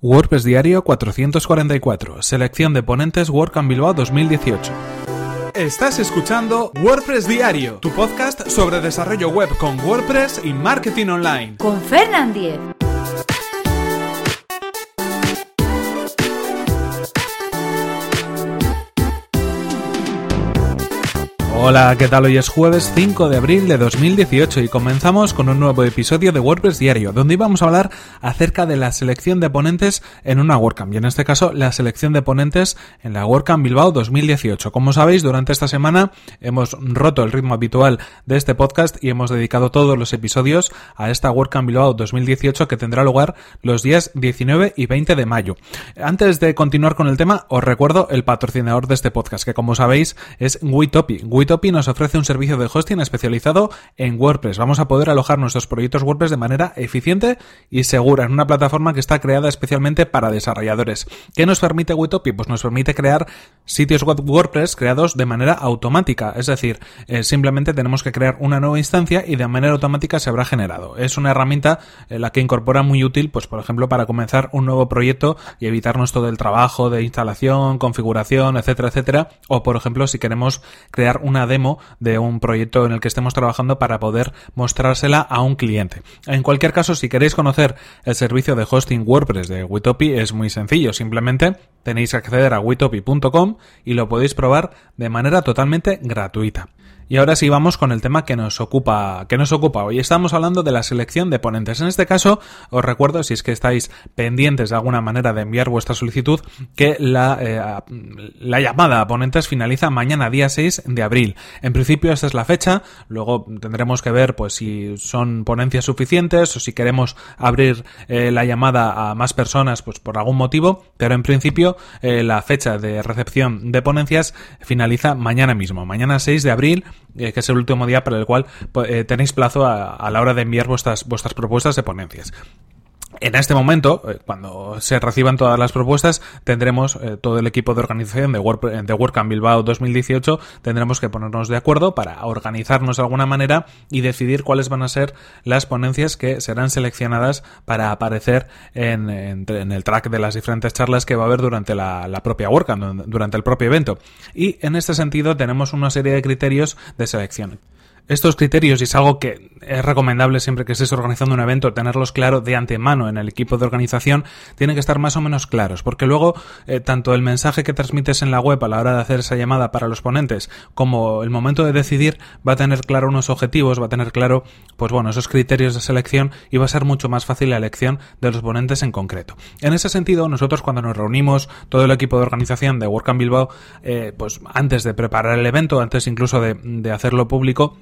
WordPress Diario 444. Selección de ponentes WordCamp Bilbao 2018. Estás escuchando WordPress Diario, tu podcast sobre desarrollo web con WordPress y marketing online. Con Fernand Diez. Hola, ¿qué tal? Hoy es jueves 5 de abril de 2018 y comenzamos con un nuevo episodio de WordPress Diario, donde íbamos a hablar acerca de la selección de ponentes en una WordCamp, y en este caso la selección de ponentes en la WordCamp Bilbao 2018. Como sabéis, durante esta semana hemos roto el ritmo habitual de este podcast y hemos dedicado todos los episodios a esta WordCamp Bilbao 2018 que tendrá lugar los días 19 y 20 de mayo. Antes de continuar con el tema, os recuerdo el patrocinador de este podcast, que como sabéis es Witopi. Nos ofrece un servicio de hosting especializado en WordPress. Vamos a poder alojar nuestros proyectos WordPress de manera eficiente y segura en una plataforma que está creada especialmente para desarrolladores. ¿Qué nos permite Witopi? Pues nos permite crear sitios web WordPress creados de manera automática. Es decir, eh, simplemente tenemos que crear una nueva instancia y de manera automática se habrá generado. Es una herramienta en la que incorpora muy útil, pues por ejemplo, para comenzar un nuevo proyecto y evitarnos todo el trabajo de instalación, configuración, etcétera, etcétera. O por ejemplo, si queremos crear una demo de un proyecto en el que estemos trabajando para poder mostrársela a un cliente. En cualquier caso, si queréis conocer el servicio de hosting WordPress de Witopi, es muy sencillo. Simplemente tenéis que acceder a witopi.com y lo podéis probar de manera totalmente gratuita. Y ahora sí vamos con el tema que nos ocupa, que nos ocupa hoy. Estamos hablando de la selección de ponentes. En este caso, os recuerdo, si es que estáis pendientes de alguna manera de enviar vuestra solicitud, que la, eh, la llamada a ponentes finaliza mañana, día 6 de abril. En principio, esta es la fecha. Luego tendremos que ver, pues, si son ponencias suficientes o si queremos abrir eh, la llamada a más personas, pues, por algún motivo. Pero en principio, eh, la fecha de recepción de ponencias finaliza mañana mismo, mañana 6 de abril eh, que es el último día para el cual pues, eh, tenéis plazo a, a, la hora de enviar vuestras, vuestras propuestas de ponencias. En este momento, eh, cuando se reciban todas las propuestas, tendremos eh, todo el equipo de organización de, Work, de WordCamp Bilbao 2018, tendremos que ponernos de acuerdo para organizarnos de alguna manera y decidir cuáles van a ser las ponencias que serán seleccionadas para aparecer en el track de las diferentes charlas que va a haber durante la, la propia WordCamp, durante el propio evento. Y en este sentido tenemos una serie de criterios de selección estos criterios, y es algo que es recomendable siempre que estés organizando un evento, tenerlos claro de antemano en el equipo de organización, tienen que estar más o menos claros, porque luego eh, tanto el mensaje que transmites en la web a la hora de hacer esa llamada para los ponentes, como el momento de decidir, va a tener claro unos objetivos, va a tener claro, pues bueno, esos criterios de selección y va a ser mucho más fácil la elección de los ponentes en concreto. En ese sentido, nosotros cuando nos reunimos, todo el equipo de organización de WordCamp Bilbao, eh, pues antes de preparar el evento, antes incluso de, de hacerlo público,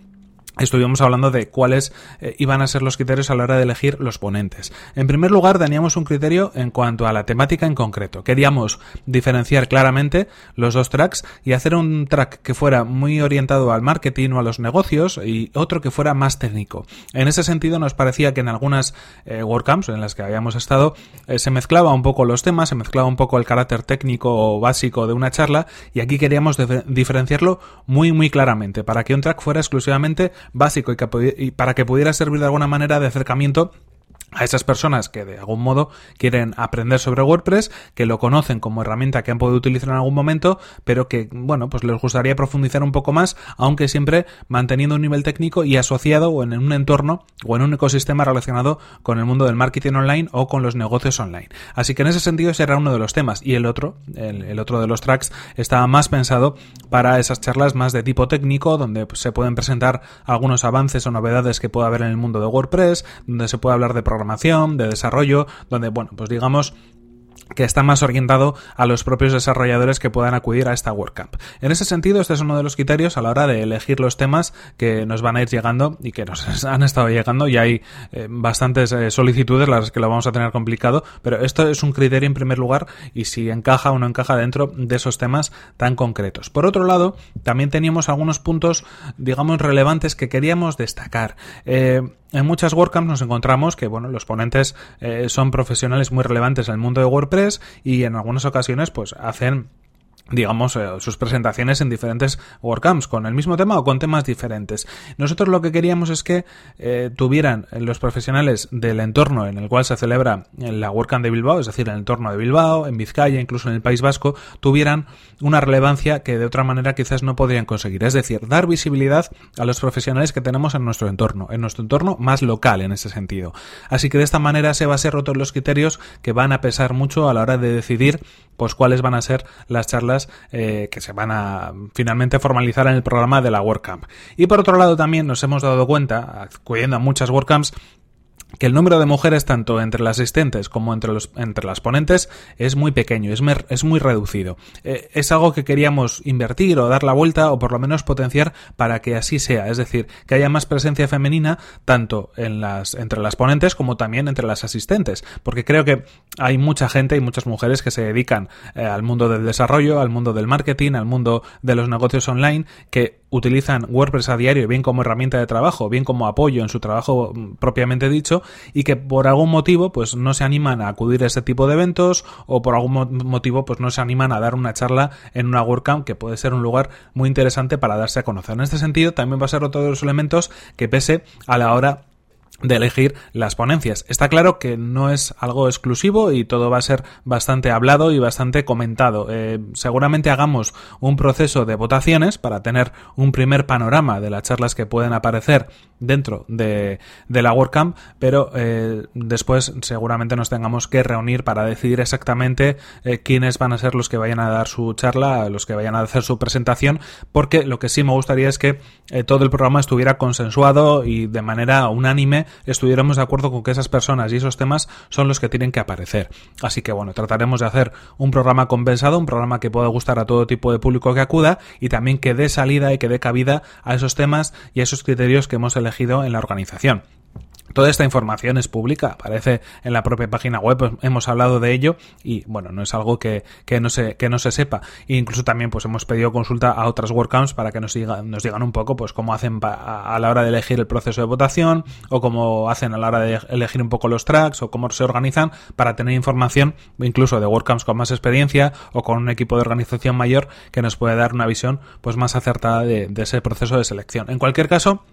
estuvimos hablando de cuáles eh, iban a ser los criterios a la hora de elegir los ponentes. En primer lugar, teníamos un criterio en cuanto a la temática en concreto. Queríamos diferenciar claramente los dos tracks y hacer un track que fuera muy orientado al marketing o a los negocios y otro que fuera más técnico. En ese sentido, nos parecía que en algunas eh, WordCamps en las que habíamos estado eh, se mezclaba un poco los temas, se mezclaba un poco el carácter técnico o básico de una charla y aquí queríamos diferenciarlo muy muy claramente para que un track fuera exclusivamente básico y, que, y para que pudiera servir de alguna manera de acercamiento a esas personas que de algún modo quieren aprender sobre WordPress, que lo conocen como herramienta que han podido utilizar en algún momento, pero que, bueno, pues les gustaría profundizar un poco más, aunque siempre manteniendo un nivel técnico y asociado o en un entorno o en un ecosistema relacionado con el mundo del marketing online o con los negocios online. Así que en ese sentido ese era uno de los temas y el otro, el, el otro de los tracks, estaba más pensado para esas charlas más de tipo técnico, donde se pueden presentar algunos avances o novedades que pueda haber en el mundo de WordPress, donde se puede hablar de programación, de desarrollo, donde, bueno, pues digamos que está más orientado a los propios desarrolladores que puedan acudir a esta WordCamp. En ese sentido, este es uno de los criterios a la hora de elegir los temas que nos van a ir llegando y que nos han estado llegando y hay eh, bastantes eh, solicitudes las que lo vamos a tener complicado, pero esto es un criterio en primer lugar y si encaja o no encaja dentro de esos temas tan concretos. Por otro lado, también teníamos algunos puntos, digamos, relevantes que queríamos destacar. Eh, en muchas WordCamps nos encontramos que, bueno, los ponentes eh, son profesionales muy relevantes en el mundo de WordPress y en algunas ocasiones, pues, hacen digamos, eh, sus presentaciones en diferentes WordCamps, con el mismo tema o con temas diferentes. Nosotros lo que queríamos es que eh, tuvieran los profesionales del entorno en el cual se celebra la WordCamp de Bilbao, es decir, el entorno de Bilbao, en Vizcaya, incluso en el País Vasco, tuvieran una relevancia que de otra manera quizás no podrían conseguir. Es decir, dar visibilidad a los profesionales que tenemos en nuestro entorno, en nuestro entorno más local en ese sentido. Así que de esta manera se va a ser rotos los criterios que van a pesar mucho a la hora de decidir pues cuáles van a ser las charlas eh, que se van a finalmente formalizar en el programa de la WordCamp. Y por otro lado también nos hemos dado cuenta, acudiendo a muchas WordCamps, que el número de mujeres tanto entre las asistentes como entre, los, entre las ponentes es muy pequeño, es, es muy reducido. Eh, es algo que queríamos invertir o dar la vuelta o por lo menos potenciar para que así sea, es decir, que haya más presencia femenina tanto en las, entre las ponentes como también entre las asistentes, porque creo que hay mucha gente y muchas mujeres que se dedican eh, al mundo del desarrollo, al mundo del marketing, al mundo de los negocios online, que utilizan WordPress a diario bien como herramienta de trabajo, bien como apoyo en su trabajo mm, propiamente dicho y que por algún motivo pues no se animan a acudir a este tipo de eventos o por algún motivo pues no se animan a dar una charla en una WordCamp que puede ser un lugar muy interesante para darse a conocer. En este sentido también va a ser otro de los elementos que pese a la hora de elegir las ponencias. Está claro que no es algo exclusivo y todo va a ser bastante hablado y bastante comentado. Eh, seguramente hagamos un proceso de votaciones para tener un primer panorama de las charlas que pueden aparecer dentro de, la WordCamp, pero eh, después seguramente nos tengamos que reunir para decidir exactamente eh, quiénes van a ser los que vayan a dar su charla, los que vayan a hacer su presentación, porque lo que sí me gustaría es que todo el programa estuviera consensuado y de manera unánime estuviéramos de acuerdo con que esas personas y esos temas son los que tienen que aparecer. Así que bueno, trataremos de hacer un programa compensado, un programa que pueda gustar a todo tipo de público que acuda y también que dé salida y que dé cabida a esos temas y a esos criterios que hemos elegido en la organización. Toda esta información es pública, aparece en la propia página web, pues, hemos hablado de ello y bueno, no es algo que, que, no, se, que no se sepa. E incluso también pues hemos pedido consulta a otras WordCamps para que nos digan, nos digan un poco pues cómo hacen a la hora de elegir el proceso de votación o cómo hacen a la hora de elegir un poco los tracks o cómo se organizan para tener información incluso de WordCamps con más experiencia o con un equipo de organización mayor que nos puede dar una visión pues más acertada de ese proceso de selección. En cualquier caso,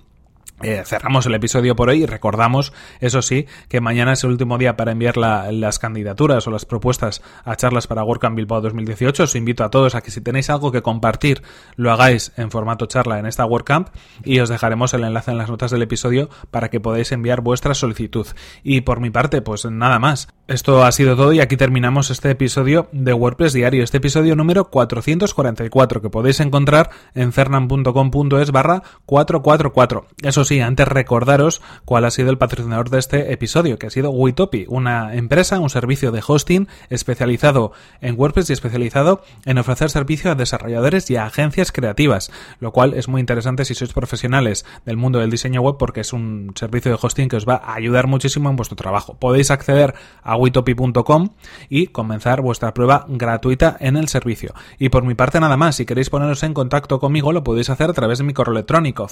eh, cerramos el episodio por hoy y recordamos, eso sí, que mañana es el último día para enviar las candidaturas o las propuestas a charlas para WordCamp Bilbao 2018. Os invito a todos a que si tenéis algo que compartir, lo hagáis en formato charla en esta WordCamp y os dejaremos el enlace en las notas del episodio para que podáis enviar vuestra solicitud. Y por mi parte, pues nada más. Esto ha sido todo y aquí terminamos este episodio de WordPress Diario, este episodio número 444 que podéis encontrar en fernan.com.es barra 444. Eso sí, antes recordaros cuál ha sido el patrocinador de este episodio, que ha sido Witopi, una empresa, un servicio de hosting especializado en WordPress y especializado en ofrecer servicio a desarrolladores y agencias creativas, lo cual es muy interesante si sois profesionales del mundo del diseño web porque es un servicio de hosting que os va a ayudar muchísimo en vuestro trabajo. Podéis acceder a witopi.com y comenzar vuestra prueba gratuita en el servicio. Y por mi parte nada más, si queréis poneros en contacto conmigo lo podéis hacer a través de mi correo electrónico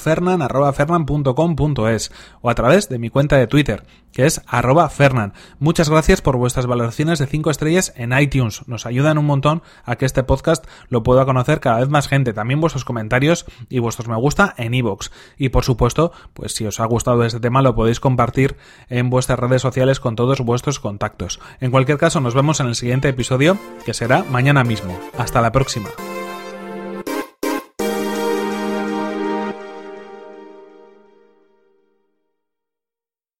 fernan@fernan.com.es o a través de mi cuenta de Twitter, que es arroba fernan. Muchas gracias por vuestras valoraciones de 5 estrellas en iTunes. Nos ayudan un montón a que este podcast lo pueda conocer cada vez más gente. También vuestros comentarios y vuestros me gusta en iVoox. Y por supuesto, pues si os ha gustado este tema lo podéis compartir en vuestras redes sociales con todos vuestros contactos. En cualquier caso, nos vemos en el siguiente episodio, que será mañana mismo. Hasta la próxima.